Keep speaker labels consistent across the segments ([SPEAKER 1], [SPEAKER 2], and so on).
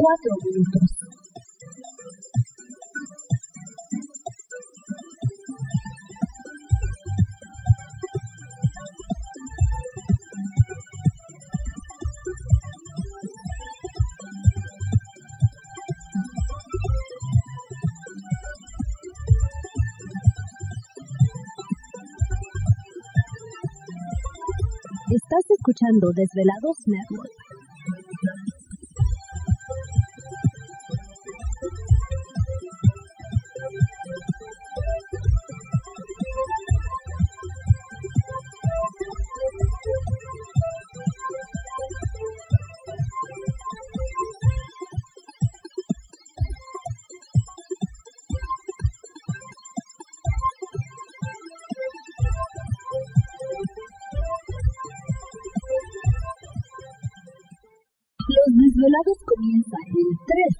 [SPEAKER 1] 4 minutos. Estás escuchando Desvelados Network. Los desvelados comienzan en 3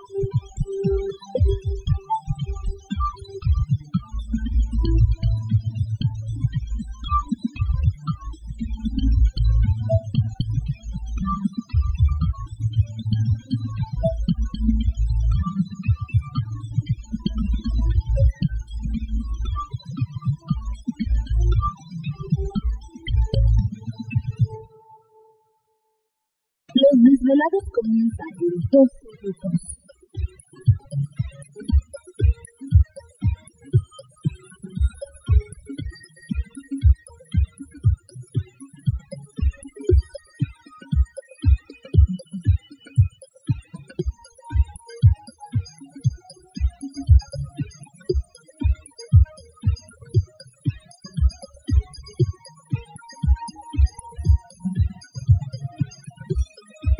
[SPEAKER 1] Los desvelados comienzan en 2 minutos.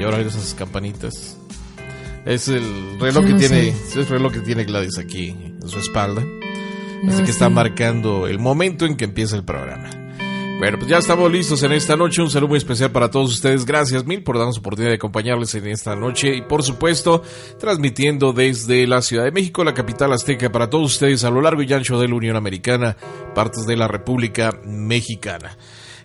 [SPEAKER 2] Y ahora esas campanitas. Es el reloj que tiene, es el reloj que tiene Gladys aquí en su espalda. Así que está marcando el momento en que empieza el programa. Bueno, pues ya estamos listos en esta noche. Un saludo muy especial para todos ustedes. Gracias mil por darnos oportunidad de acompañarles en esta noche. Y por supuesto, transmitiendo desde la Ciudad de México, la capital azteca, para todos ustedes a lo largo y ancho de la Unión Americana, partes de la República Mexicana.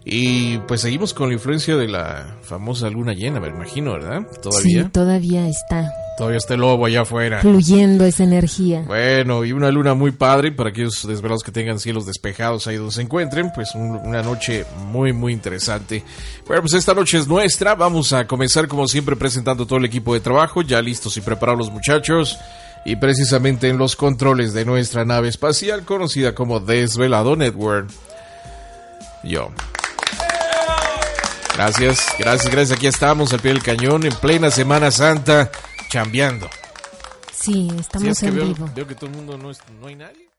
[SPEAKER 2] Y pues seguimos con la influencia de la famosa luna llena, me imagino, ¿verdad?
[SPEAKER 3] Todavía. Sí, todavía está.
[SPEAKER 2] Todavía está el lobo allá afuera.
[SPEAKER 3] Fluyendo esa energía.
[SPEAKER 2] Bueno, y una luna muy padre para aquellos desvelados que tengan cielos despejados ahí donde se encuentren. Pues una noche muy, muy interesante. Bueno, pues esta noche es nuestra. Vamos a comenzar como siempre presentando todo el equipo de trabajo. Ya listos y preparados los muchachos. Y precisamente en los controles de nuestra nave espacial conocida como Desvelado Network. Yo. Gracias, gracias, gracias. Aquí estamos al pie del cañón en plena Semana Santa, chambeando.
[SPEAKER 3] Sí, estamos en vivo.
[SPEAKER 2] Veo que todo el mundo no, es, no hay nadie.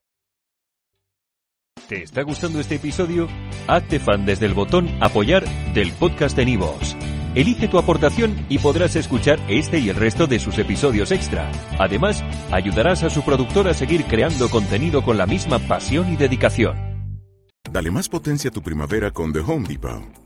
[SPEAKER 4] ¿Te está gustando este episodio? Hazte fan desde el botón Apoyar del podcast de Nivos. Elige tu aportación y podrás escuchar este y el resto de sus episodios extra. Además, ayudarás a su productor a seguir creando contenido con la misma pasión y dedicación.
[SPEAKER 5] Dale más potencia a tu primavera con The Home Depot.